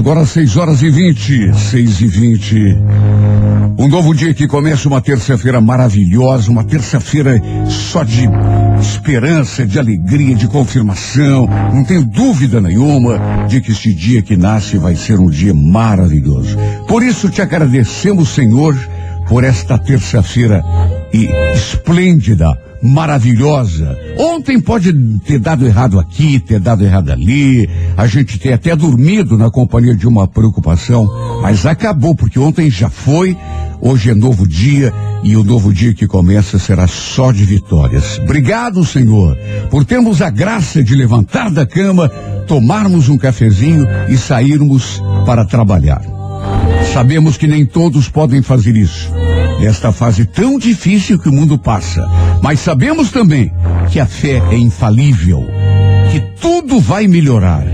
Agora 6 horas e 20, 6 e 20. Um novo dia que começa uma terça-feira maravilhosa, uma terça-feira só de esperança, de alegria, de confirmação. Não tenho dúvida nenhuma de que este dia que nasce vai ser um dia maravilhoso. Por isso te agradecemos, Senhor, por esta terça-feira esplêndida maravilhosa. Ontem pode ter dado errado aqui, ter dado errado ali, a gente ter até dormido na companhia de uma preocupação, mas acabou, porque ontem já foi, hoje é novo dia e o novo dia que começa será só de vitórias. Obrigado, Senhor, por termos a graça de levantar da cama, tomarmos um cafezinho e sairmos para trabalhar. Sabemos que nem todos podem fazer isso nesta fase tão difícil que o mundo passa. Mas sabemos também que a fé é infalível, que tudo vai melhorar,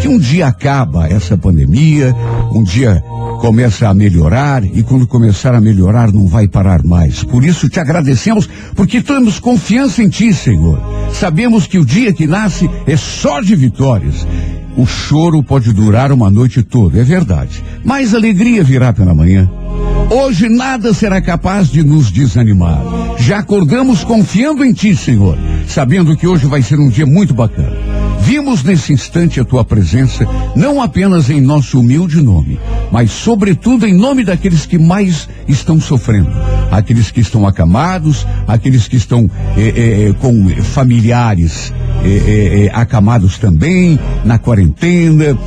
que um dia acaba essa pandemia, um dia começa a melhorar e quando começar a melhorar não vai parar mais. Por isso te agradecemos porque temos confiança em ti, Senhor. Sabemos que o dia que nasce é só de vitórias. O choro pode durar uma noite toda, é verdade. Mas alegria virá pela manhã. Hoje nada será capaz de nos desanimar. Já acordamos confiando em Ti, Senhor, sabendo que hoje vai ser um dia muito bacana. Vimos nesse instante a Tua presença, não apenas em nosso humilde nome, mas sobretudo em nome daqueles que mais estão sofrendo, aqueles que estão acamados, aqueles que estão eh, eh, com familiares eh, acamados também, na quarentena,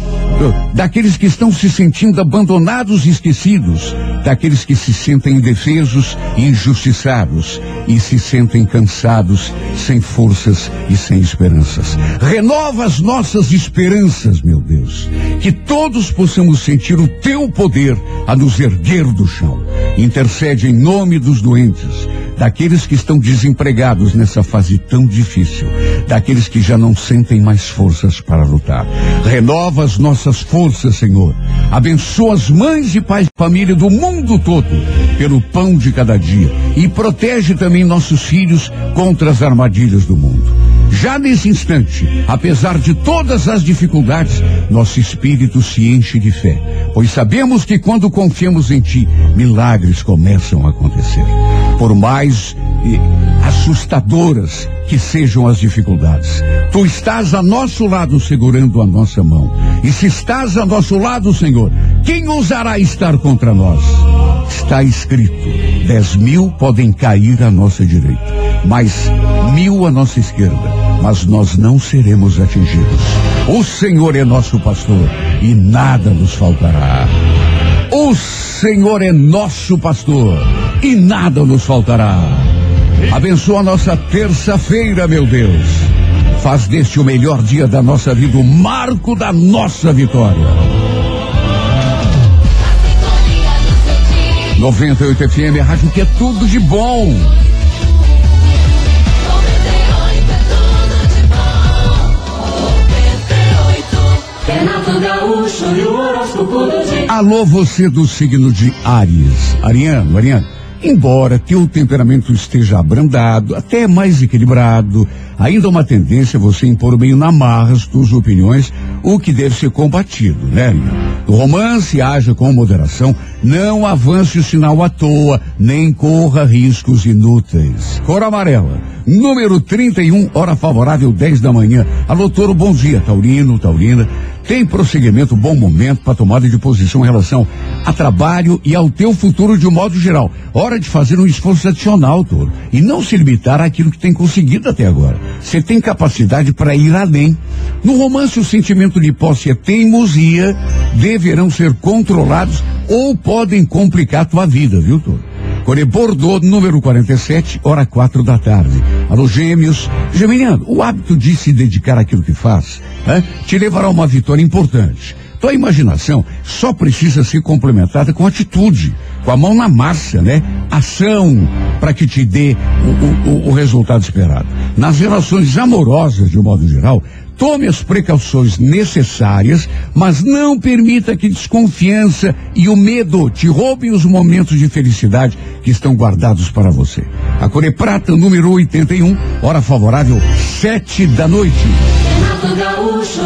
daqueles que estão se sentindo abandonados e esquecidos, daqueles que se sentem indefesos e injustiçados e se sentem cansados, sem forças e sem esperanças. Renova as nossas esperanças, meu Deus, que todos possamos sentir o teu poder a nos erguer do chão. Intercede em nome dos doentes daqueles que estão desempregados nessa fase tão difícil, daqueles que já não sentem mais forças para lutar. Renova as nossas forças, Senhor. Abençoa as mães e pais de família do mundo todo pelo pão de cada dia e protege também nossos filhos contra as armadilhas do mundo. Já nesse instante, apesar de todas as dificuldades, nosso espírito se enche de fé, pois sabemos que quando confiamos em Ti, milagres começam a acontecer. Por mais eh, assustadoras que sejam as dificuldades, Tu estás a nosso lado segurando a nossa mão. E se estás a nosso lado, Senhor, quem ousará estar contra nós? Está escrito: dez mil podem cair à nossa direita, mas mil à nossa esquerda mas nós não seremos atingidos. O Senhor é nosso pastor e nada nos faltará. O Senhor é nosso pastor e nada nos faltará. Abençoa nossa terça-feira, meu Deus. Faz deste o melhor dia da nossa vida, o marco da nossa vitória. 98 FM, a rádio que é tudo de bom. Alô, você do signo de Ares. Ariano, Ariano, embora teu temperamento esteja abrandado, até mais equilibrado, ainda há uma tendência a você impor meio na marra as tuas opiniões, o que deve ser combatido, né, No romance, haja com moderação, não avance o sinal à toa, nem corra riscos inúteis. Cor amarela, número 31, hora favorável, 10 da manhã. Alô, Toro, bom dia, Taurino, Taurina. Tem prosseguimento, bom momento para tomada de posição em relação a trabalho e ao teu futuro de um modo geral. Hora de fazer um esforço adicional, Toro, e não se limitar àquilo que tem conseguido até agora. Você tem capacidade para ir além. No romance, o sentimento de posse e teimosia deverão ser controlados ou podem complicar a tua vida, viu, Toro? Core Bordeaux, número 47, hora quatro da tarde. Alô, gêmeos. Geminiano, o hábito de se dedicar àquilo que faz te levará a uma vitória importante. Tua imaginação só precisa ser complementada com atitude, com a mão na massa, né? Ação para que te dê o, o, o resultado esperado. Nas relações amorosas, de um modo geral, Tome as precauções necessárias, mas não permita que desconfiança e o medo te roubem os momentos de felicidade que estão guardados para você. A Core Prata, número 81, hora favorável, sete da noite. Gaúcho.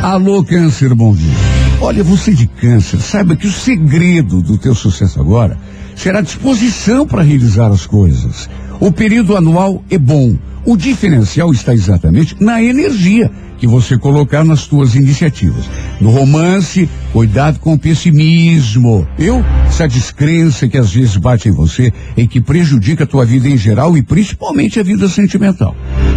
Alô, câncer, bom dia. Olha, você de câncer, saiba que o segredo do teu sucesso agora será disposição para realizar as coisas. O período anual é bom. O diferencial está exatamente na energia que você colocar nas suas iniciativas. No romance, cuidado com o pessimismo. Eu, essa descrença que às vezes bate em você e que prejudica a tua vida em geral e principalmente a vida sentimental.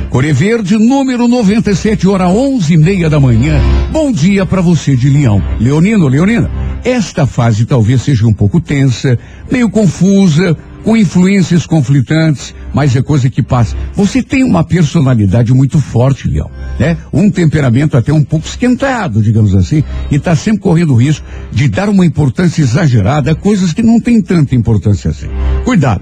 Core Verde, número 97, hora onze e meia da manhã. Bom dia para você de Leão. Leonino, Leonina, esta fase talvez seja um pouco tensa, meio confusa, com influências conflitantes, mas é coisa que passa. Você tem uma personalidade muito forte, Leão, né? Um temperamento até um pouco esquentado, digamos assim, e está sempre correndo o risco de dar uma importância exagerada a coisas que não têm tanta importância assim. Cuidado.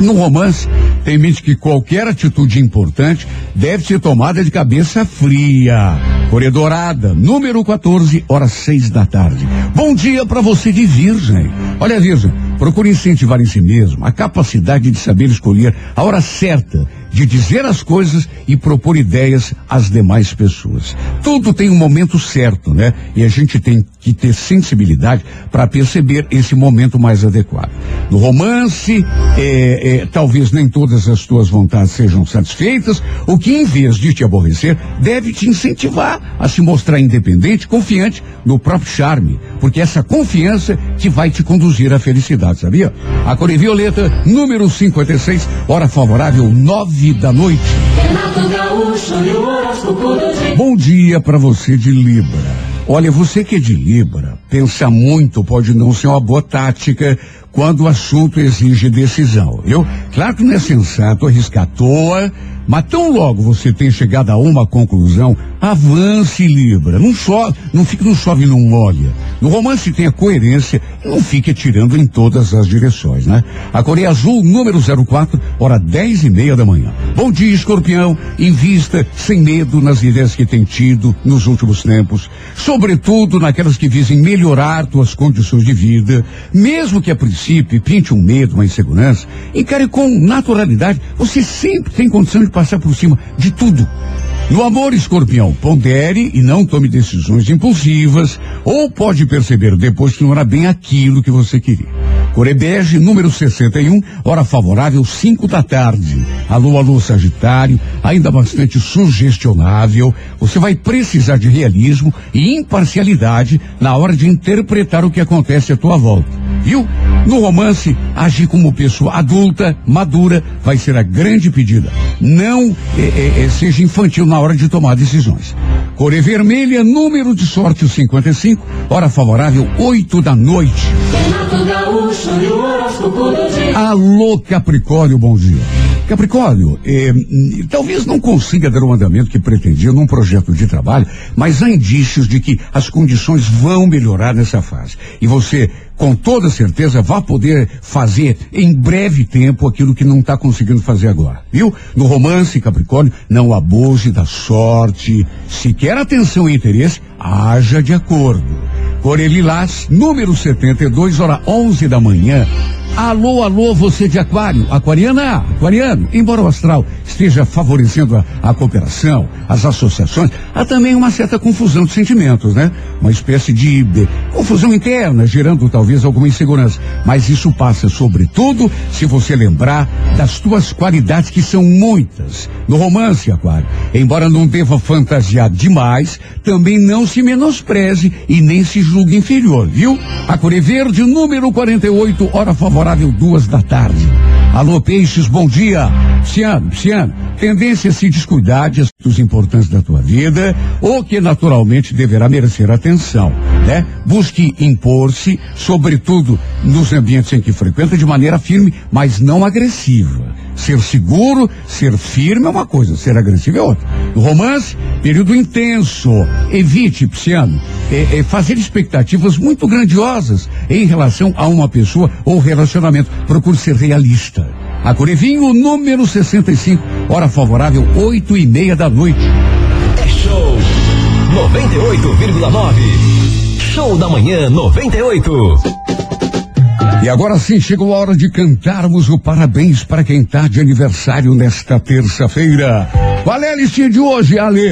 No romance, tem mente que qualquer atitude importante deve ser tomada de cabeça fria. Corredorada, número 14, horas seis da tarde. Bom dia para você de Virgem. Olha, Virgem, procure incentivar em si mesmo a capacidade de saber escolher a hora certa de dizer as coisas e propor ideias às demais pessoas. Tudo tem um momento certo, né? E a gente tem que ter sensibilidade para perceber esse momento mais adequado. No romance, é, é, talvez nem todas as tuas vontades sejam satisfeitas, o que em vez de te aborrecer, deve te incentivar a se mostrar independente, confiante no próprio charme, porque essa confiança que vai te conduzir à felicidade, sabia? A Cor Violeta, número 56, hora favorável, nove da noite. Bom dia para você de Libra. Olha, você que é de Libra, pensa muito, pode não ser uma boa tática quando o assunto exige decisão, viu? Claro que não é sensato arriscar à toa, mas tão logo você tem chegado a uma conclusão, avance, Libra. Não chove, não fique no chove não molha. No romance tenha coerência não fique atirando em todas as direções, né? A Coreia Azul, número 04, hora dez e meia da manhã. Bom dia, escorpião. Invista sem medo nas ideias que tem tido nos últimos tempos, sobretudo naquelas que visem melhorar tuas condições de vida, mesmo que a princípio pinte um medo, uma insegurança, encare com naturalidade. Você sempre tem condição de passar por cima de tudo. No amor, escorpião, pondere e não tome decisões impulsivas, ou pode perceber depois que não era bem aquilo que você queria. Corebege, número 61, hora favorável, 5 da tarde. Alô, alô, Sagitário, ainda bastante sugestionável. Você vai precisar de realismo e imparcialidade na hora de interpretar o que acontece à tua volta. Viu? No romance, agir como pessoa adulta, madura, vai ser a grande pedida. Não é, é, é, seja infantil na hora de tomar decisões. Core vermelha, número de sorte o 55, hora favorável 8 da noite. Alô, Capricórnio, bom dia. Capricórnio, eh, talvez não consiga dar o andamento que pretendia num projeto de trabalho, mas há indícios de que as condições vão melhorar nessa fase. E você, com toda certeza, vai poder fazer em breve tempo aquilo que não está conseguindo fazer agora. Viu? No romance, Capricórnio, não abuse da sorte. Se quer atenção e interesse, haja de acordo. Corelilás, número 72, hora 11 da manhã. Alô, alô, você de aquário, aquariana, aquariano, embora o astral esteja favorecendo a, a, cooperação, as associações, há também uma certa confusão de sentimentos, né? Uma espécie de, de confusão interna, gerando talvez alguma insegurança. Mas isso passa, sobretudo, se você lembrar das tuas qualidades, que são muitas. No romance, aquário, embora não deva fantasiar demais, também não se menospreze e nem se julgue inferior, viu? A Core Verde, número 48, hora favorável favorável duas da tarde. Alô, Peixes, bom dia. Ciano, Ciano, tendência a se descuidar de assuntos importantes da tua vida, ou que naturalmente deverá merecer atenção, né? Busque impor-se, sobretudo nos ambientes em que frequenta, de maneira firme, mas não agressiva. Ser seguro, ser firme é uma coisa, ser agressivo é outra. No romance, período intenso. Evite, Psiano, é, é fazer expectativas muito grandiosas em relação a uma pessoa ou relacionamento. Procure ser realista. A Corevinho, número 65, hora favorável, oito e meia da noite. É show 98,9. Show da manhã 98. E agora sim chegou a hora de cantarmos o parabéns para quem está de aniversário nesta terça-feira. Qual é a listinha de hoje, Ale?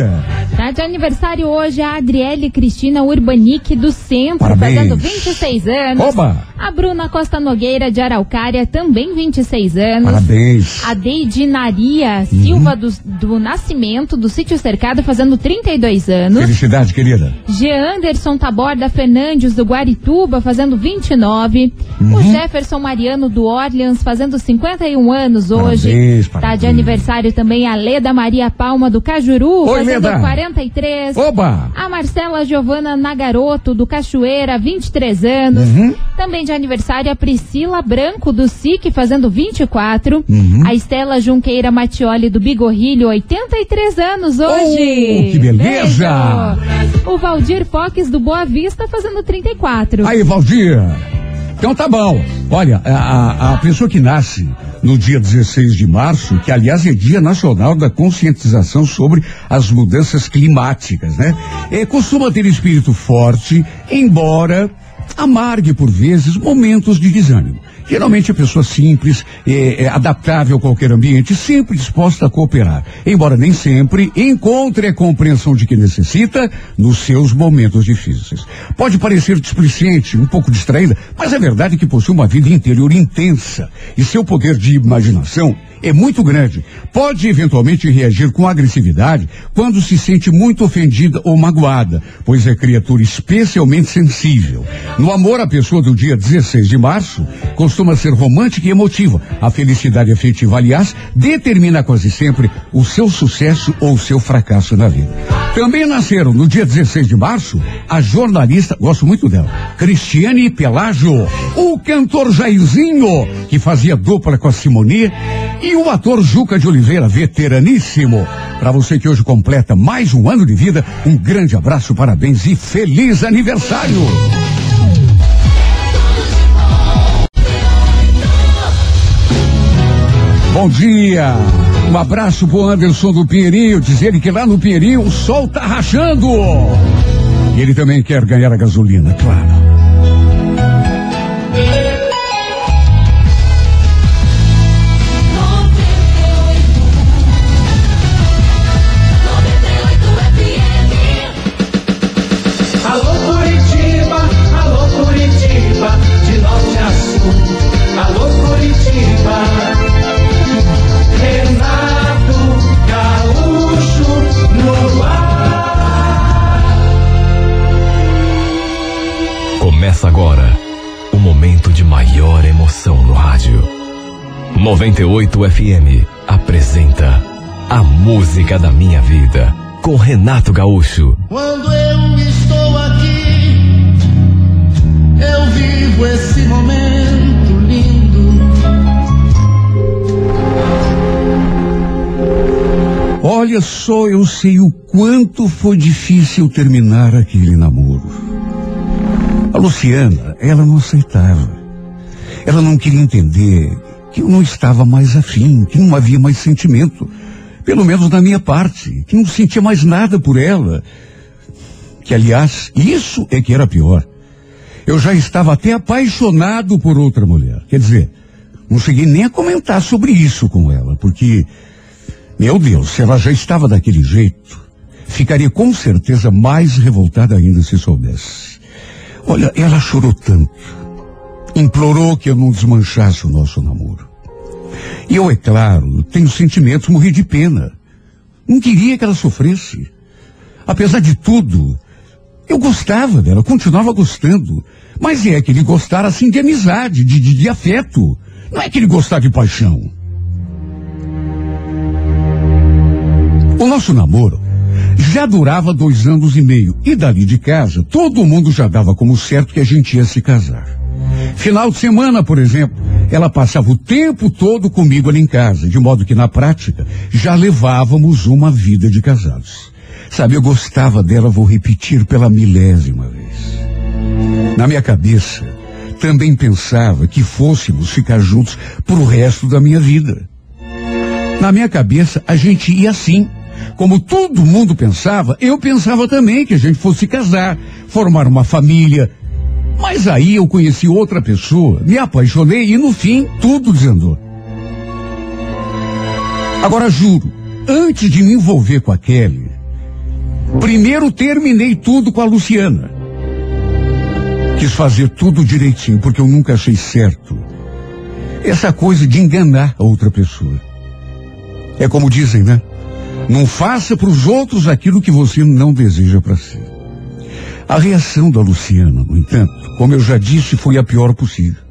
Tá de aniversário hoje a Adriele Cristina Urbanic do Centro, Parabéns. fazendo 26 anos. Oba! A Bruna Costa Nogueira de Araucária, também 26 anos. Parabéns. A Deidinaria Silva do, do Nascimento, do Sítio Cercado, fazendo 32 anos. Felicidade, querida. Jeanderson Taborda Fernandes do Guarituba, fazendo 29. Uhum. O Jefferson Mariano do Orleans, fazendo 51 anos hoje. Parabéns, Tá de aniversário também a Leda Maria Palma do Cajuru, Oi, fazendo Leda. 43. Oba! A Marcela Giovana Nagaroto, do Cachoeira, 23 anos. Uhum. Também de aniversário a Priscila Branco, do SIC, fazendo 24. Uhum. A Estela Junqueira Matioli, do Bigorrilho, 83 anos hoje. Oh, que beleza! Beijo. O Valdir Fox, do Boa Vista, fazendo 34. Aí, Valdir. Então tá bom. Olha, a, a- a pessoa que nasce no dia 16 de março, que aliás é Dia Nacional da Conscientização sobre as Mudanças Climáticas, né? É, costuma ter espírito forte, embora amargue por vezes momentos de desânimo. Geralmente é pessoa simples, é, é adaptável a qualquer ambiente, sempre disposta a cooperar. Embora nem sempre encontre a compreensão de que necessita nos seus momentos difíceis. Pode parecer displicente, um pouco distraída, mas é verdade que possui uma vida interior intensa e seu poder de imaginação é muito grande. Pode eventualmente reagir com agressividade quando se sente muito ofendida ou magoada, pois é criatura especialmente sensível. No amor, a pessoa do dia 16 de março costuma ser romântica e emotiva. A felicidade afetiva, aliás, determina quase sempre o seu sucesso ou o seu fracasso na vida. Também nasceram no dia 16 de março a jornalista, gosto muito dela, Cristiane Pelágio, o cantor Jairzinho, que fazia dupla com a Simone, e o ator Juca de Oliveira, veteraníssimo. Para você que hoje completa mais um ano de vida, um grande abraço, parabéns e feliz aniversário! Bom dia! Um abraço pro Anderson do Pinheirinho, dizer que lá no Pinheirinho o sol tá rachando! E ele também quer ganhar a gasolina, claro. 98 FM apresenta A Música da Minha Vida com Renato Gaúcho. Quando eu estou aqui, eu vivo esse momento lindo. Olha só, eu sei o quanto foi difícil terminar aquele namoro. A Luciana, ela não aceitava. Ela não queria entender que eu não estava mais afim, que não havia mais sentimento. Pelo menos da minha parte, que não sentia mais nada por ela. Que, aliás, isso é que era pior. Eu já estava até apaixonado por outra mulher. Quer dizer, não cheguei nem a comentar sobre isso com ela, porque meu Deus, se ela já estava daquele jeito, ficaria com certeza mais revoltada ainda se soubesse. Olha, ela chorou tanto, implorou que eu não desmanchasse o nosso namoro. E eu, é claro, tenho sentimentos, morri de pena. Não queria que ela sofresse. Apesar de tudo, eu gostava dela, continuava gostando. Mas é aquele gostar assim de amizade, de, de, de afeto. Não é aquele gostar de paixão. O nosso namoro já durava dois anos e meio. E dali de casa, todo mundo já dava como certo que a gente ia se casar. Final de semana, por exemplo, ela passava o tempo todo comigo ali em casa, de modo que na prática já levávamos uma vida de casados. Sabe, eu gostava dela, vou repetir pela milésima vez. Na minha cabeça, também pensava que fôssemos ficar juntos pro resto da minha vida. Na minha cabeça, a gente ia assim. Como todo mundo pensava, eu pensava também que a gente fosse casar, formar uma família. Mas aí eu conheci outra pessoa, me apaixonei e no fim tudo desandou. Agora juro, antes de me envolver com a Kelly, primeiro terminei tudo com a Luciana. Quis fazer tudo direitinho, porque eu nunca achei certo essa coisa de enganar a outra pessoa. É como dizem, né? Não faça para os outros aquilo que você não deseja para si. A reação da Luciana, no entanto, como eu já disse, foi a pior possível.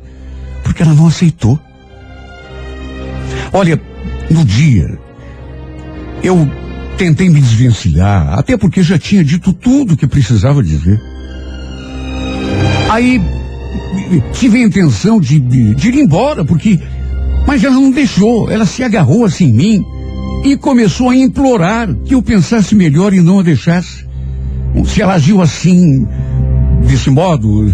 Porque ela não aceitou. Olha, no dia, eu tentei me desvencilhar, até porque já tinha dito tudo que precisava dizer. Aí tive a intenção de, de, de ir embora, porque. Mas ela não deixou, ela se agarrou assim em mim e começou a implorar que eu pensasse melhor e não a deixasse. Se ela agiu assim, desse modo,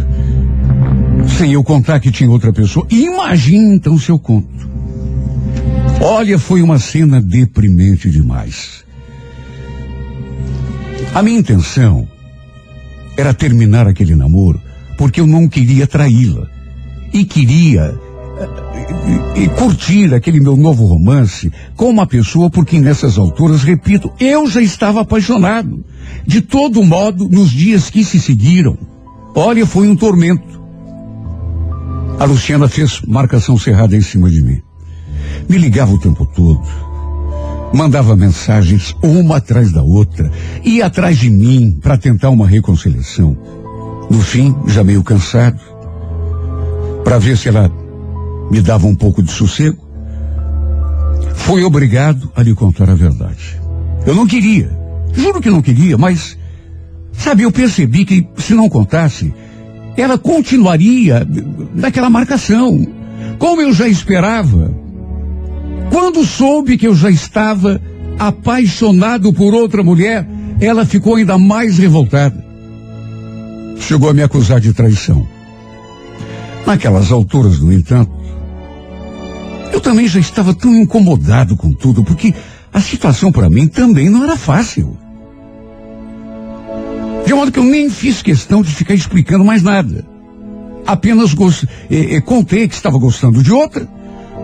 sem eu contar que tinha outra pessoa, imagine então se eu conto. Olha, foi uma cena deprimente demais. A minha intenção era terminar aquele namoro porque eu não queria traí-la. E queria e, e, curtir aquele meu novo romance com uma pessoa por quem nessas alturas, repito, eu já estava apaixonado. De todo modo, nos dias que se seguiram, olha, foi um tormento. A Luciana fez marcação cerrada em cima de mim. Me ligava o tempo todo. Mandava mensagens uma atrás da outra. Ia atrás de mim para tentar uma reconciliação. No fim, já meio cansado, para ver se ela me dava um pouco de sossego, fui obrigado a lhe contar a verdade. Eu não queria, juro que não queria, mas, sabe, eu percebi que se não contasse, ela continuaria naquela marcação, como eu já esperava. Quando soube que eu já estava apaixonado por outra mulher, ela ficou ainda mais revoltada. Chegou a me acusar de traição. Naquelas alturas, no entanto, eu também já estava tão incomodado com tudo, porque a situação para mim também não era fácil. De modo que eu nem fiz questão de ficar explicando mais nada. Apenas gost... Eh, eh, contei que estava gostando de outra,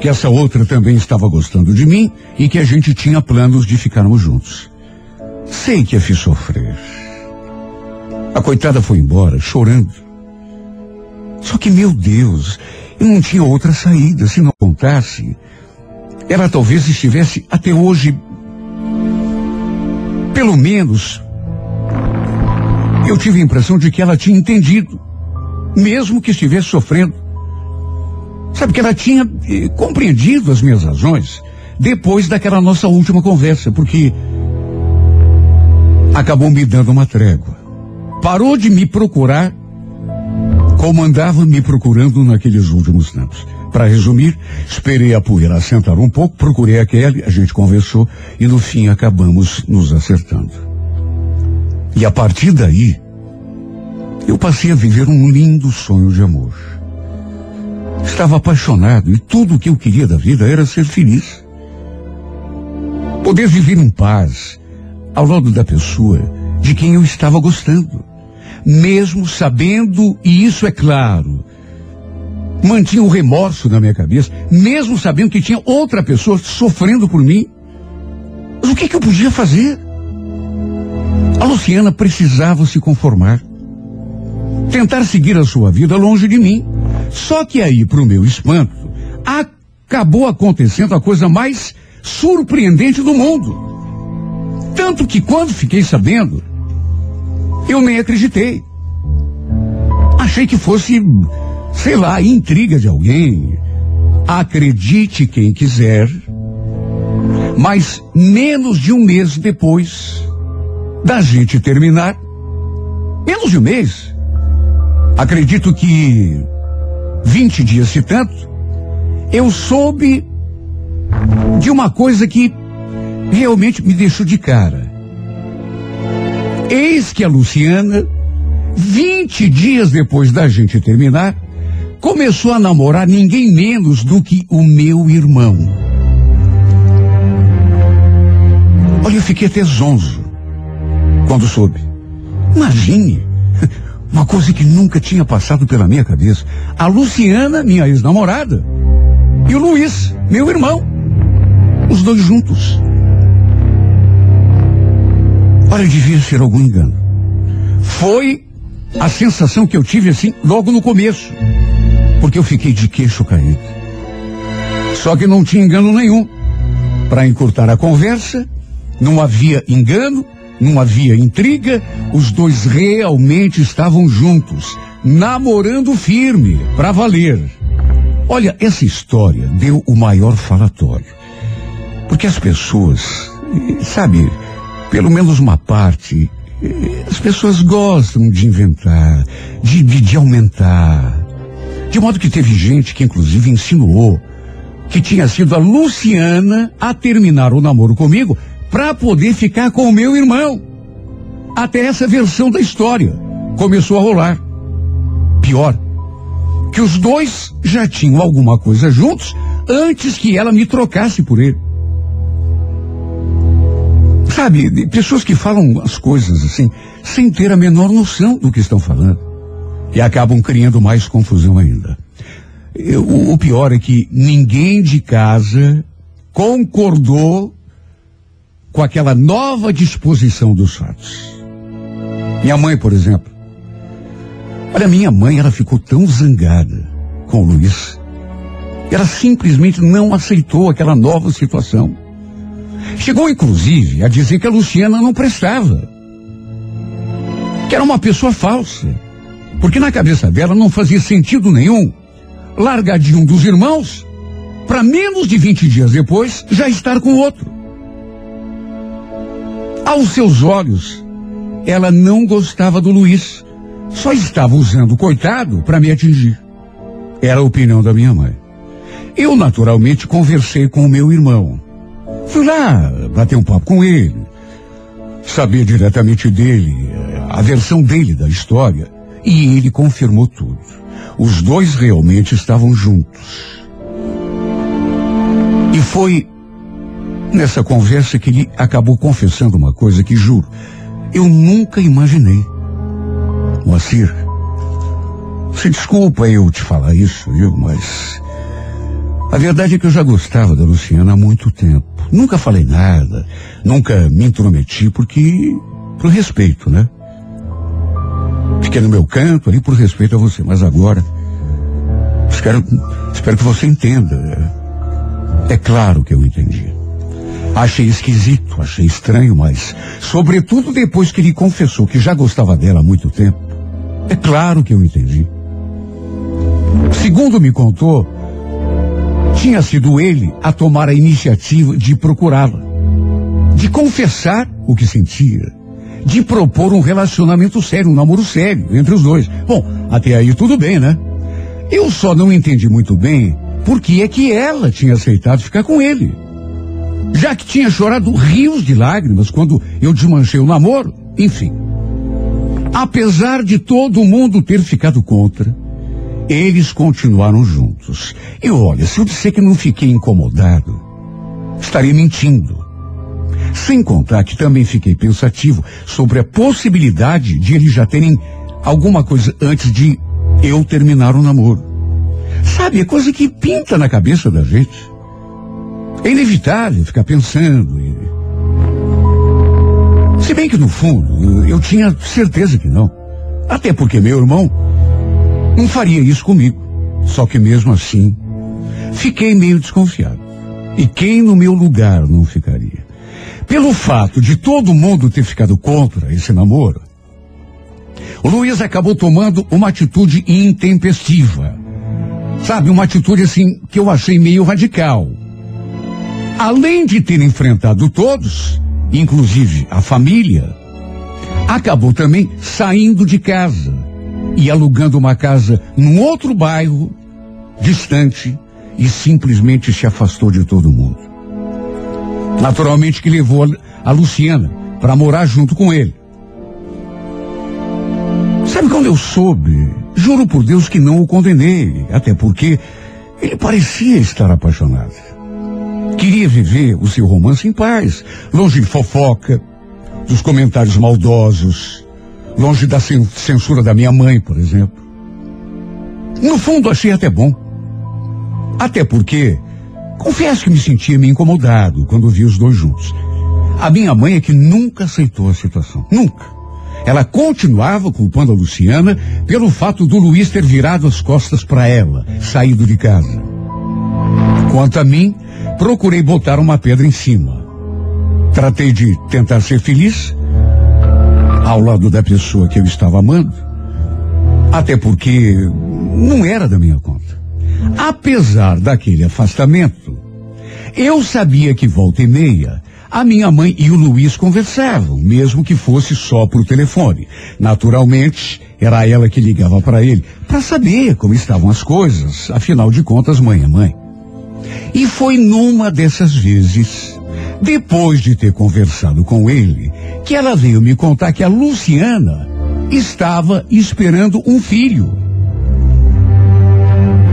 que essa outra também estava gostando de mim e que a gente tinha planos de ficarmos juntos. Sei que a fiz sofrer. A coitada foi embora, chorando. Só que, meu Deus, eu não tinha outra saída se Ela talvez estivesse até hoje, pelo menos, eu tive a impressão de que ela tinha entendido, mesmo que estivesse sofrendo. Sabe que ela tinha eh, compreendido as minhas razões depois daquela nossa última conversa, porque acabou me dando uma trégua. Parou de me procurar como andava me procurando naqueles últimos tempos. Para resumir, esperei a poeira assentar um pouco, procurei a Kelly, a gente conversou e no fim acabamos nos acertando. E a partir daí, eu passei a viver um lindo sonho de amor. Estava apaixonado e tudo o que eu queria da vida era ser feliz. Poder viver em paz ao lado da pessoa de quem eu estava gostando. Mesmo sabendo, e isso é claro, mantinha o remorso na minha cabeça, mesmo sabendo que tinha outra pessoa sofrendo por mim. Mas o que, que eu podia fazer? A Luciana precisava se conformar. Tentar seguir a sua vida longe de mim. Só que aí, para o meu espanto, acabou acontecendo a coisa mais surpreendente do mundo. Tanto que quando fiquei sabendo, eu nem acreditei. Achei que fosse, sei lá, intriga de alguém. Acredite quem quiser. Mas menos de um mês depois da gente terminar, menos de um mês, acredito que 20 dias se tanto, eu soube de uma coisa que realmente me deixou de cara. Eis que a Luciana, 20 dias depois da gente terminar, começou a namorar ninguém menos do que o meu irmão. Olha, eu fiquei até zonzo quando soube. Imagine, uma coisa que nunca tinha passado pela minha cabeça. A Luciana, minha ex-namorada, e o Luiz, meu irmão. Os dois juntos. Olha, devia ser algum engano. Foi a sensação que eu tive assim logo no começo. Porque eu fiquei de queixo caído. Só que não tinha engano nenhum. Para encurtar a conversa, não havia engano, não havia intriga, os dois realmente estavam juntos, namorando firme, para valer. Olha, essa história deu o maior falatório. Porque as pessoas, sabe, pelo menos uma parte, as pessoas gostam de inventar, de, de, de aumentar. De modo que teve gente que inclusive insinuou que tinha sido a Luciana a terminar o namoro comigo para poder ficar com o meu irmão. Até essa versão da história começou a rolar. Pior, que os dois já tinham alguma coisa juntos antes que ela me trocasse por ele. Sabe, pessoas que falam as coisas assim, sem ter a menor noção do que estão falando. E acabam criando mais confusão ainda. Eu, o pior é que ninguém de casa concordou com aquela nova disposição dos fatos. Minha mãe, por exemplo. Olha, minha mãe, ela ficou tão zangada com o Luiz. Ela simplesmente não aceitou aquela nova situação. Chegou, inclusive, a dizer que a Luciana não prestava. Que era uma pessoa falsa. Porque na cabeça dela não fazia sentido nenhum largar de um dos irmãos para menos de 20 dias depois já estar com outro. Aos seus olhos, ela não gostava do Luiz. Só estava usando o coitado para me atingir. Era a opinião da minha mãe. Eu, naturalmente, conversei com o meu irmão. Fui lá bater um papo com ele, saber diretamente dele, a versão dele da história, e ele confirmou tudo. Os dois realmente estavam juntos. E foi nessa conversa que ele acabou confessando uma coisa que juro, eu nunca imaginei. Moacir, se desculpa eu te falar isso, viu? Mas a verdade é que eu já gostava da Luciana há muito tempo. Nunca falei nada, nunca me intrometi, porque. por respeito, né? Fiquei no meu canto ali por respeito a você, mas agora. Espero, espero que você entenda. É claro que eu entendi. Achei esquisito, achei estranho, mas, sobretudo depois que ele confessou que já gostava dela há muito tempo, é claro que eu entendi. Segundo me contou, tinha sido ele a tomar a iniciativa de procurá-la, de confessar o que sentia, de propor um relacionamento sério, um namoro sério entre os dois. Bom, até aí tudo bem, né? Eu só não entendi muito bem por que é que ela tinha aceitado ficar com ele. Já que tinha chorado rios de lágrimas quando eu desmanchei o namoro, enfim. Apesar de todo mundo ter ficado contra, eles continuaram juntos. E olha, se eu disser que não fiquei incomodado, estaria mentindo. Sem contar que também fiquei pensativo sobre a possibilidade de eles já terem alguma coisa antes de eu terminar o namoro. Sabe, é coisa que pinta na cabeça da gente. É inevitável ficar pensando. E... Se bem que no fundo eu tinha certeza que não. Até porque meu irmão não faria isso comigo. Só que mesmo assim, fiquei meio desconfiado. E quem no meu lugar não ficaria? Pelo fato de todo mundo ter ficado contra esse namoro, o Luiz acabou tomando uma atitude intempestiva. Sabe, uma atitude assim que eu achei meio radical. Além de ter enfrentado todos, inclusive a família, acabou também saindo de casa e alugando uma casa num outro bairro, distante, e simplesmente se afastou de todo mundo. Naturalmente que levou a Luciana para morar junto com ele. Sabe quando eu soube? Juro por Deus que não o condenei, até porque ele parecia estar apaixonado. Queria viver o seu romance em paz, longe de fofoca, dos comentários maldosos, longe da censura da minha mãe, por exemplo. No fundo, achei até bom. Até porque, confesso que me sentia meio incomodado quando vi os dois juntos. A minha mãe é que nunca aceitou a situação. Nunca. Ela continuava culpando a Luciana pelo fato do Luiz ter virado as costas para ela, saído de casa. Quanto a mim, procurei botar uma pedra em cima. Tratei de tentar ser feliz ao lado da pessoa que eu estava amando, até porque não era da minha conta. Apesar daquele afastamento, eu sabia que volta e meia a minha mãe e o Luiz conversavam, mesmo que fosse só por telefone. Naturalmente, era ela que ligava para ele para saber como estavam as coisas. Afinal de contas, mãe é mãe. E foi numa dessas vezes, depois de ter conversado com ele, que ela veio me contar que a Luciana estava esperando um filho.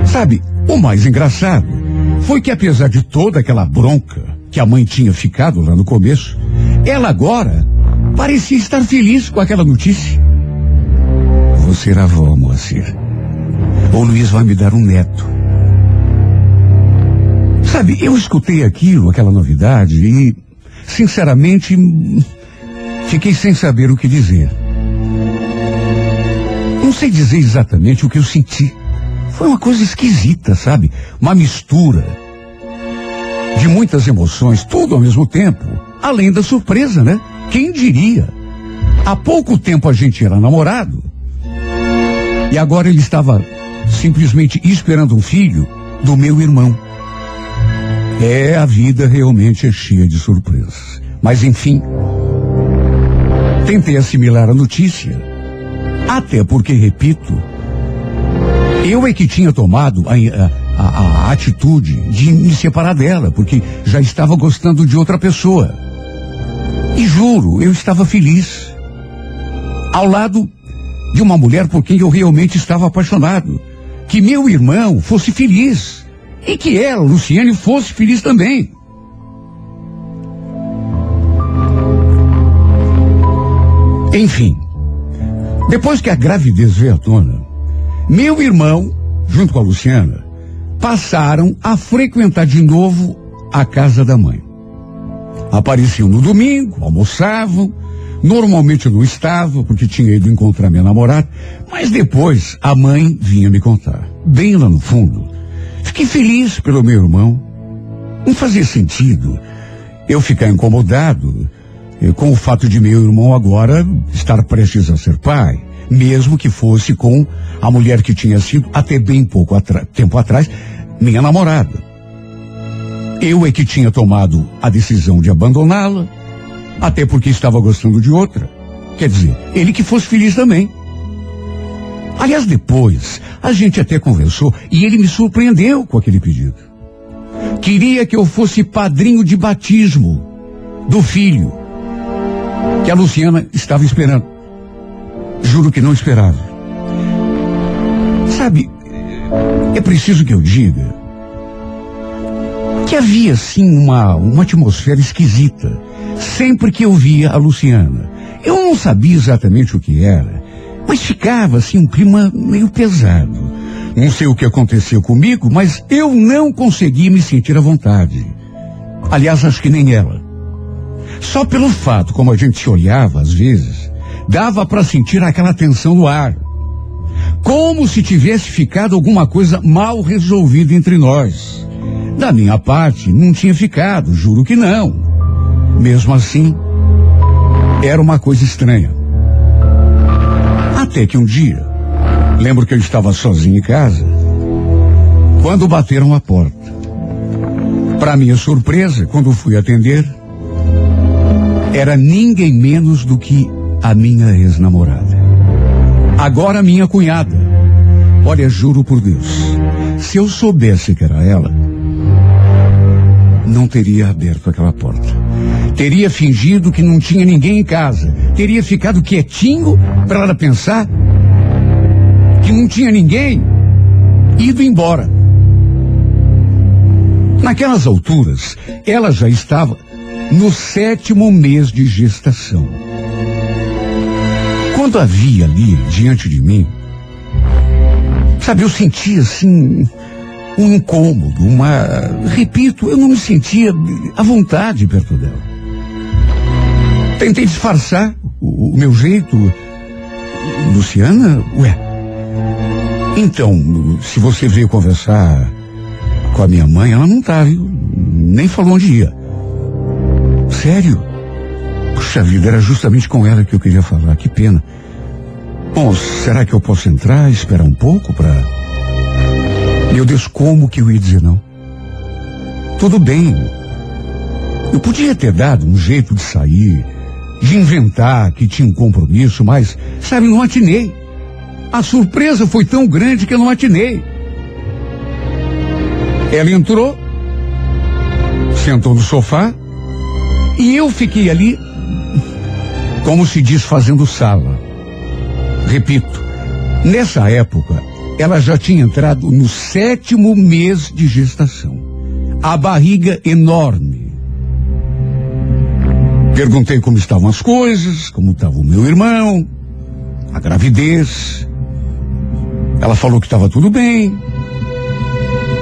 Sabe, o mais engraçado foi que apesar de toda aquela bronca que a mãe tinha ficado lá no começo, ela agora parecia estar feliz com aquela notícia. Vou ser avó, Moacir. O Luiz vai me dar um neto. Sabe, eu escutei aquilo, aquela novidade, e, sinceramente, fiquei sem saber o que dizer. Não sei dizer exatamente o que eu senti. Foi uma coisa esquisita, sabe? Uma mistura de muitas emoções, tudo ao mesmo tempo. Além da surpresa, né? Quem diria? Há pouco tempo a gente era namorado. E agora ele estava simplesmente esperando um filho do meu irmão. É, a vida realmente é cheia de surpresas. Mas enfim, tentei assimilar a notícia. Até porque, repito, eu é que tinha tomado a, a, a, a atitude de me separar dela, porque já estava gostando de outra pessoa. E juro, eu estava feliz. Ao lado de uma mulher por quem eu realmente estava apaixonado. Que meu irmão fosse feliz. E que ela, Luciane, fosse feliz também. Enfim, depois que a gravidez veio à tona, meu irmão, junto com a Luciana, passaram a frequentar de novo a casa da mãe. Apareciam no domingo, almoçavam, normalmente eu não estava, porque tinha ido encontrar minha namorada, mas depois a mãe vinha me contar, bem lá no fundo, Fiquei feliz pelo meu irmão. Não fazia sentido eu ficar incomodado eh, com o fato de meu irmão agora estar prestes a ser pai, mesmo que fosse com a mulher que tinha sido até bem pouco atra tempo atrás minha namorada. Eu é que tinha tomado a decisão de abandoná-la, até porque estava gostando de outra. Quer dizer, ele que fosse feliz também. Aliás, depois, a gente até conversou e ele me surpreendeu com aquele pedido. Queria que eu fosse padrinho de batismo do filho que a Luciana estava esperando. Juro que não esperava. Sabe, é preciso que eu diga que havia sim uma, uma atmosfera esquisita sempre que eu via a Luciana. Eu não sabia exatamente o que era, mas ficava assim um clima meio pesado. Não sei o que aconteceu comigo, mas eu não consegui me sentir à vontade. Aliás, acho que nem ela. Só pelo fato como a gente se olhava às vezes, dava para sentir aquela tensão no ar. Como se tivesse ficado alguma coisa mal resolvida entre nós. Da minha parte, não tinha ficado, juro que não. Mesmo assim, era uma coisa estranha. Até que um dia, lembro que eu estava sozinho em casa, quando bateram a porta. Para minha surpresa, quando fui atender, era ninguém menos do que a minha ex-namorada. Agora minha cunhada. Olha, juro por Deus, se eu soubesse que era ela, não teria aberto aquela porta. Teria fingido que não tinha ninguém em casa. Teria ficado quietinho para ela pensar que não tinha ninguém ido embora. Naquelas alturas, ela já estava no sétimo mês de gestação. Quando havia ali diante de mim, sabe, eu sentia assim um incômodo, uma. Repito, eu não me sentia à vontade perto dela. Tentei disfarçar o, o meu jeito. Luciana, ué. Então, se você veio conversar com a minha mãe, ela não tá, viu? Nem falou onde ia. Sério? Puxa vida, era justamente com ela que eu queria falar. Que pena. Bom, será que eu posso entrar, esperar um pouco para. Meu Deus, como que eu ia dizer não? Tudo bem. Eu podia ter dado um jeito de sair, de inventar que tinha um compromisso, mas, sabe, não atinei. A surpresa foi tão grande que eu não atinei. Ela entrou, sentou no sofá e eu fiquei ali, como se diz, fazendo sala. Repito, nessa época, ela já tinha entrado no sétimo mês de gestação. A barriga enorme. Perguntei como estavam as coisas, como estava o meu irmão, a gravidez. Ela falou que estava tudo bem.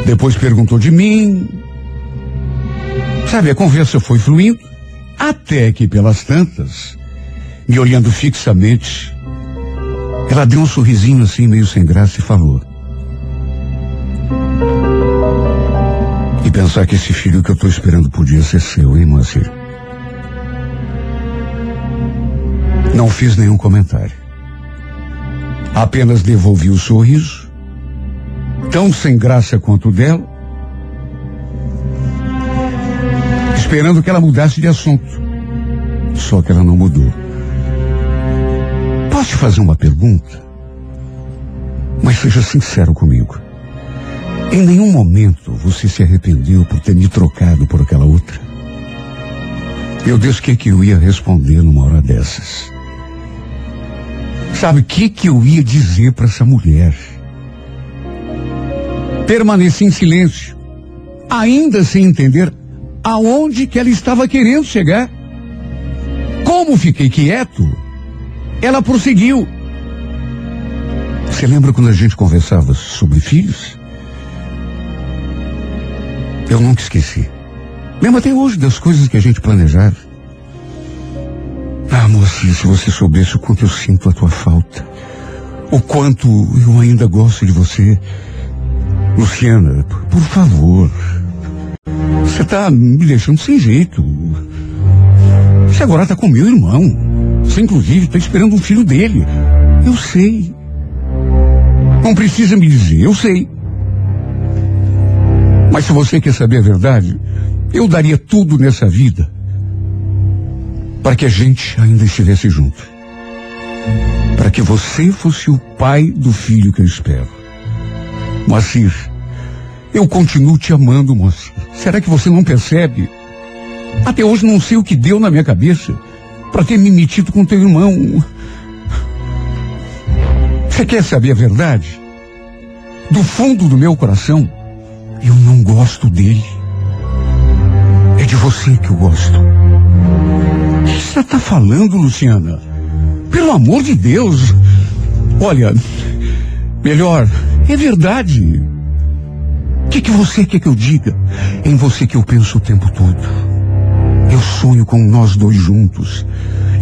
Depois perguntou de mim. Sabe, a conversa foi fluindo, até que pelas tantas, me olhando fixamente, ela deu um sorrisinho assim, meio sem graça, e falou. E pensar que esse filho que eu estou esperando podia ser seu, hein, Moacir? Não fiz nenhum comentário. Apenas devolvi o sorriso, tão sem graça quanto o dela, esperando que ela mudasse de assunto. Só que ela não mudou. Te fazer uma pergunta? Mas seja sincero comigo. Em nenhum momento você se arrependeu por ter me trocado por aquela outra? Meu Deus, o que, que eu ia responder numa hora dessas? Sabe o que, que eu ia dizer para essa mulher? Permaneci em silêncio, ainda sem entender aonde que ela estava querendo chegar. Como fiquei quieto, ela prosseguiu. Você lembra quando a gente conversava sobre filhos? Eu nunca esqueci. Lembro até hoje das coisas que a gente planejava. Ah, mocinha, se você soubesse o quanto eu sinto a tua falta. O quanto eu ainda gosto de você. Luciana, por favor. Você tá me deixando sem jeito. Você agora tá com meu irmão. Você, inclusive, tá esperando um filho dele. Eu sei. Não precisa me dizer, eu sei. Mas se você quer saber a verdade, eu daria tudo nessa vida para que a gente ainda estivesse junto. Para que você fosse o pai do filho que eu espero. Moacir, eu continuo te amando, Moacir. Será que você não percebe? Até hoje não sei o que deu na minha cabeça para ter me metido com teu irmão. Você quer saber a verdade? Do fundo do meu coração, eu não gosto dele. É de você que eu gosto. O que você está falando, Luciana? Pelo amor de Deus. Olha, melhor, é verdade. O que, que você quer que eu diga? É em você que eu penso o tempo todo. Eu sonho com nós dois juntos.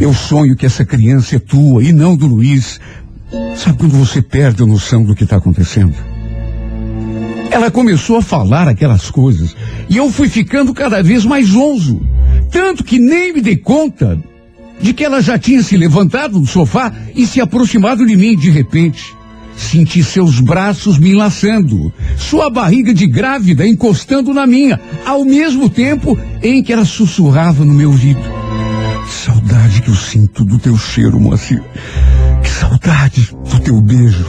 Eu sonho que essa criança é tua e não do Luiz. Sabe quando você perde a noção do que está acontecendo? Ela começou a falar aquelas coisas e eu fui ficando cada vez mais zonzo. Tanto que nem me dei conta de que ela já tinha se levantado do sofá e se aproximado de mim de repente. Senti seus braços me enlaçando, sua barriga de grávida encostando na minha, ao mesmo tempo em que ela sussurrava no meu ouvido. Que saudade que eu sinto do teu cheiro, Moacir. Que saudade do teu beijo,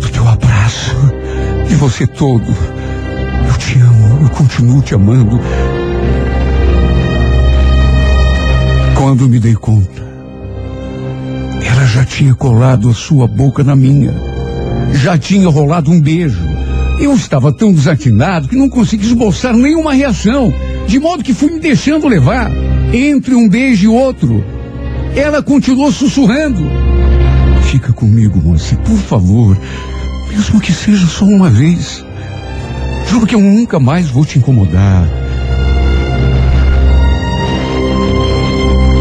do teu abraço, de você todo. Eu te amo, eu continuo te amando. Quando me dei conta, ela já tinha colado a sua boca na minha. Já tinha rolado um beijo. Eu estava tão desatinado que não consegui esboçar nenhuma reação, de modo que fui me deixando levar entre um beijo e outro. Ela continuou sussurrando. Fica comigo, moça, por favor. Mesmo que seja só uma vez. Juro que eu nunca mais vou te incomodar.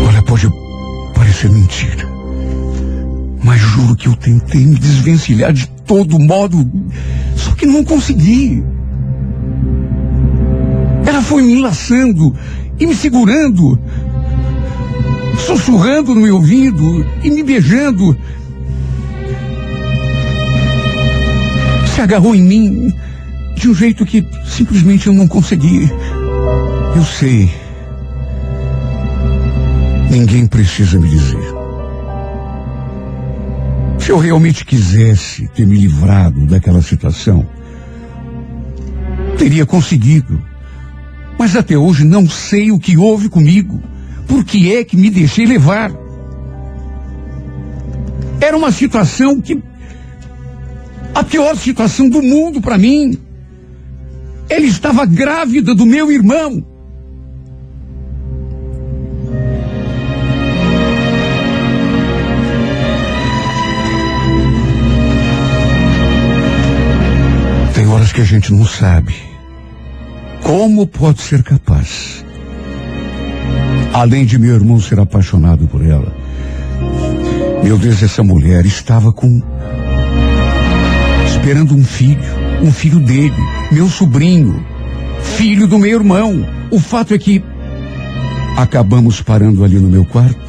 Olha, pode, é mentira. Mas juro que eu tentei me desvencilhar de todo modo, só que não consegui. Ela foi me enlaçando e me segurando, sussurrando no meu ouvido e me beijando. Se agarrou em mim de um jeito que simplesmente eu não consegui. Eu sei. Ninguém precisa me dizer. Se eu realmente quisesse ter me livrado daquela situação, teria conseguido. Mas até hoje não sei o que houve comigo. Por que é que me deixei levar? Era uma situação que. A pior situação do mundo para mim. Ela estava grávida do meu irmão. Que a gente não sabe como pode ser capaz, além de meu irmão ser apaixonado por ela. Meu Deus, essa mulher estava com esperando um filho, um filho dele, meu sobrinho, filho do meu irmão. O fato é que acabamos parando ali no meu quarto.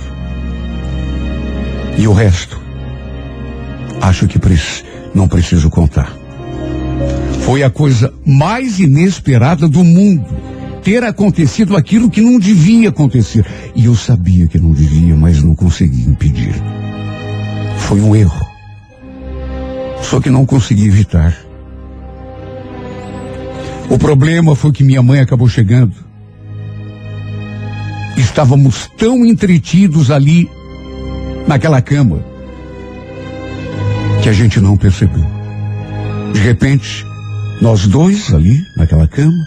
E o resto, acho que não preciso contar. Foi a coisa mais inesperada do mundo. Ter acontecido aquilo que não devia acontecer. E eu sabia que não devia, mas não consegui impedir. Foi um erro. Só que não consegui evitar. O problema foi que minha mãe acabou chegando. Estávamos tão entretidos ali, naquela cama, que a gente não percebeu. De repente, nós dois ali, naquela cama,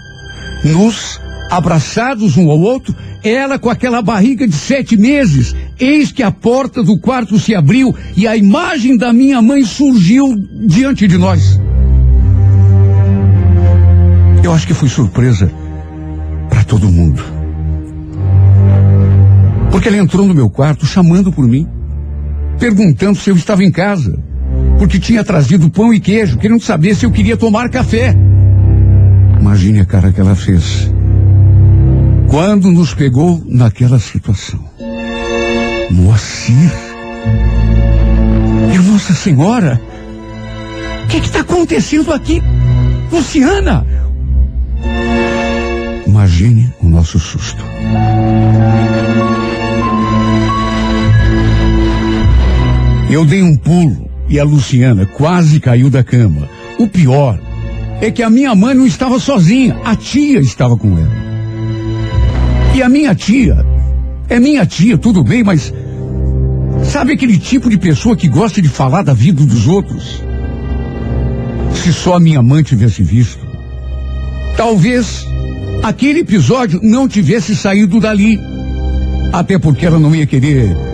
nos abraçados um ao outro, ela com aquela barriga de sete meses. Eis que a porta do quarto se abriu e a imagem da minha mãe surgiu diante de nós. Eu acho que foi surpresa para todo mundo. Porque ela entrou no meu quarto chamando por mim, perguntando se eu estava em casa porque tinha trazido pão e queijo, querendo saber se eu queria tomar café. Imagine a cara que ela fez. Quando nos pegou naquela situação. Moacir. Nossa Senhora. O que está acontecendo aqui? Luciana! Imagine o nosso susto. Eu dei um pulo e a Luciana quase caiu da cama. O pior é que a minha mãe não estava sozinha, a tia estava com ela. E a minha tia, é minha tia, tudo bem, mas sabe aquele tipo de pessoa que gosta de falar da vida dos outros? Se só a minha mãe tivesse visto, talvez aquele episódio não tivesse saído dali. Até porque ela não ia querer que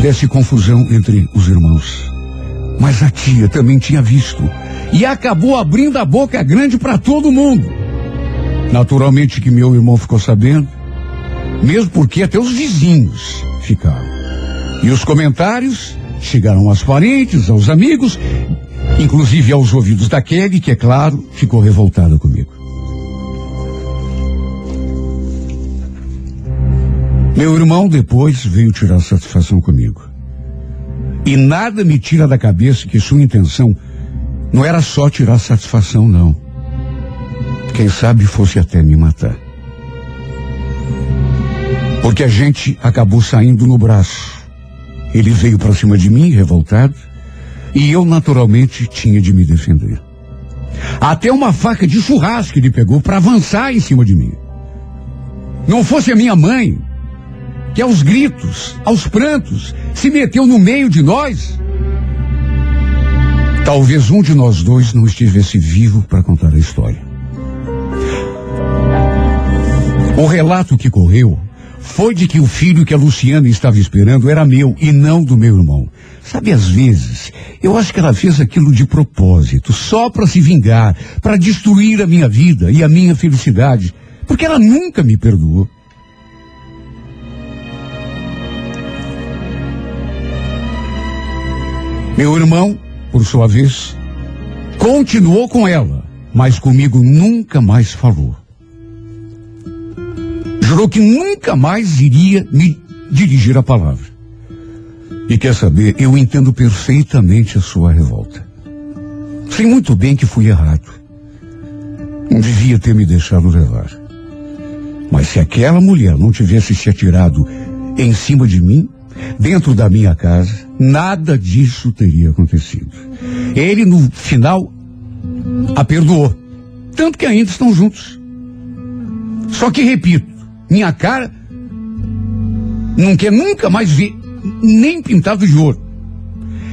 desse confusão entre os irmãos. Mas a tia também tinha visto e acabou abrindo a boca grande para todo mundo. Naturalmente que meu irmão ficou sabendo, mesmo porque até os vizinhos ficaram. E os comentários chegaram aos parentes, aos amigos, inclusive aos ouvidos da Kelly, que é claro, ficou revoltada comigo. Meu irmão depois veio tirar satisfação comigo. E nada me tira da cabeça que sua intenção não era só tirar satisfação, não. Quem sabe fosse até me matar. Porque a gente acabou saindo no braço. Ele veio para cima de mim, revoltado, e eu naturalmente tinha de me defender. Até uma faca de churrasco ele pegou para avançar em cima de mim. Não fosse a minha mãe, que aos gritos, aos prantos, se meteu no meio de nós. Talvez um de nós dois não estivesse vivo para contar a história. O relato que correu foi de que o filho que a Luciana estava esperando era meu e não do meu irmão. Sabe, às vezes, eu acho que ela fez aquilo de propósito, só para se vingar, para destruir a minha vida e a minha felicidade, porque ela nunca me perdoou. Meu irmão, por sua vez, continuou com ela, mas comigo nunca mais falou. Jurou que nunca mais iria me dirigir a palavra. E quer saber, eu entendo perfeitamente a sua revolta. Sei muito bem que fui errado. Não devia ter me deixado levar. Mas se aquela mulher não tivesse se atirado em cima de mim, dentro da minha casa, nada disso teria acontecido. Ele, no final, a perdoou. Tanto que ainda estão juntos. Só que, repito, minha cara não quer nunca mais ver nem pintado de ouro.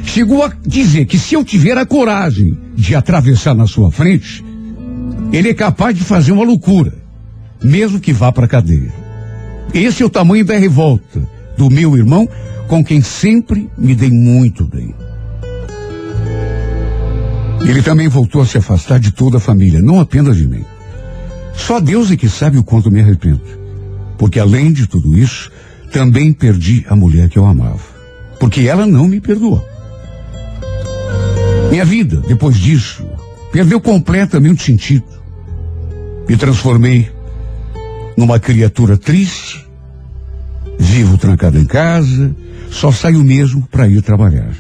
Chegou a dizer que se eu tiver a coragem de atravessar na sua frente, ele é capaz de fazer uma loucura, mesmo que vá para a cadeia. Esse é o tamanho da revolta do meu irmão, com quem sempre me dei muito bem. Ele também voltou a se afastar de toda a família, não apenas de mim. Só Deus é que sabe o quanto me arrependo. Porque além de tudo isso, também perdi a mulher que eu amava. Porque ela não me perdoou. Minha vida, depois disso, perdeu completamente sentido. Me transformei numa criatura triste, vivo trancado em casa, só saio mesmo para ir trabalhar.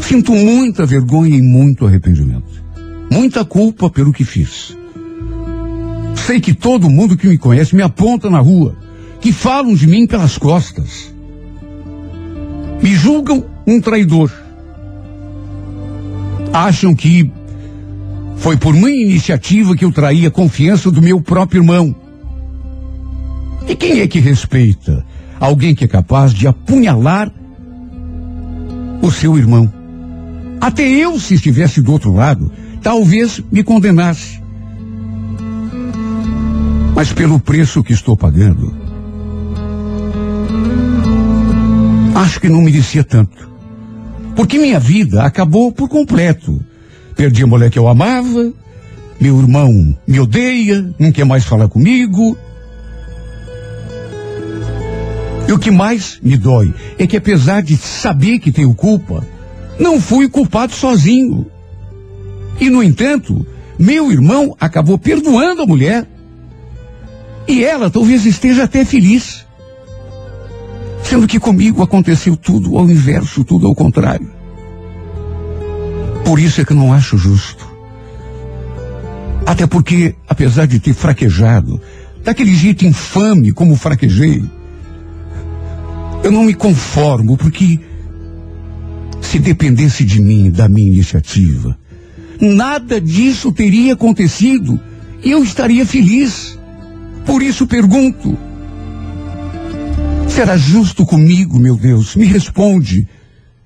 Sinto muita vergonha e muito arrependimento. Muita culpa pelo que fiz. Sei que todo mundo que me conhece me aponta na rua, que falam de mim pelas costas. Me julgam um traidor. Acham que foi por minha iniciativa que eu traí a confiança do meu próprio irmão. E quem é que respeita alguém que é capaz de apunhalar o seu irmão? Até eu, se estivesse do outro lado, talvez me condenasse. Mas pelo preço que estou pagando, acho que não merecia tanto. Porque minha vida acabou por completo. Perdi a mulher que eu amava, meu irmão me odeia, não quer mais falar comigo. E o que mais me dói é que apesar de saber que tenho culpa, não fui culpado sozinho. E no entanto, meu irmão acabou perdoando a mulher. E ela talvez esteja até feliz. Sendo que comigo aconteceu tudo ao inverso, tudo ao contrário. Por isso é que não acho justo. Até porque, apesar de ter fraquejado, daquele jeito infame como fraquejei, eu não me conformo, porque se dependesse de mim, da minha iniciativa, nada disso teria acontecido e eu estaria feliz. Por isso pergunto: será justo comigo, meu Deus? Me responde.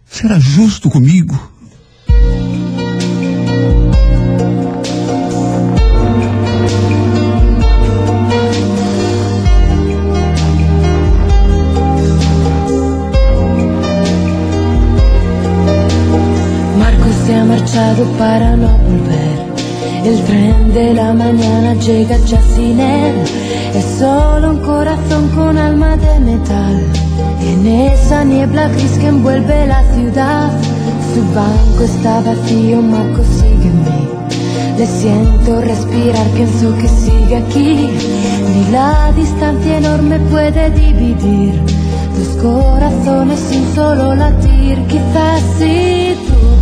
Será justo comigo? Se ha marchado para no volver. El tren de la mañana llega ya sin él. Es solo un corazón con alma de metal. En esa niebla gris que envuelve la ciudad, su banco está vacío, Marco sígueme. Le siento respirar, pienso que sigue aquí. Ni la distancia enorme puede dividir dos corazones sin solo latir. Quizás tú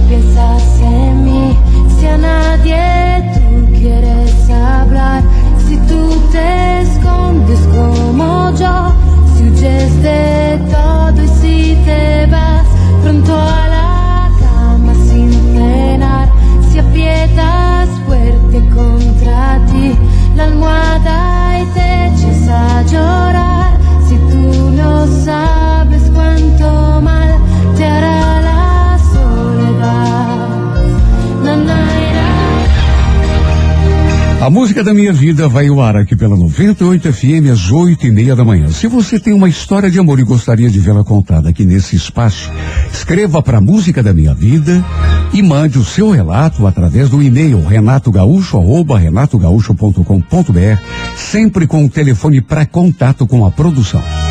piensas en mí, si a nadie tú quieres hablar, si tú te escondes como yo, si huyes de todo y si te vas pronto a la cama sin cenar, si aprietas fuerte contra ti la almohada y te eches a llorar, A música da minha vida vai ao ar aqui pela 98 FM às oito e meia da manhã. Se você tem uma história de amor e gostaria de vê-la contada aqui nesse espaço, escreva para música da minha vida e mande o seu relato através do e-mail renatogaúcho arroba renatogaúcho.com.br, sempre com o telefone para contato com a produção.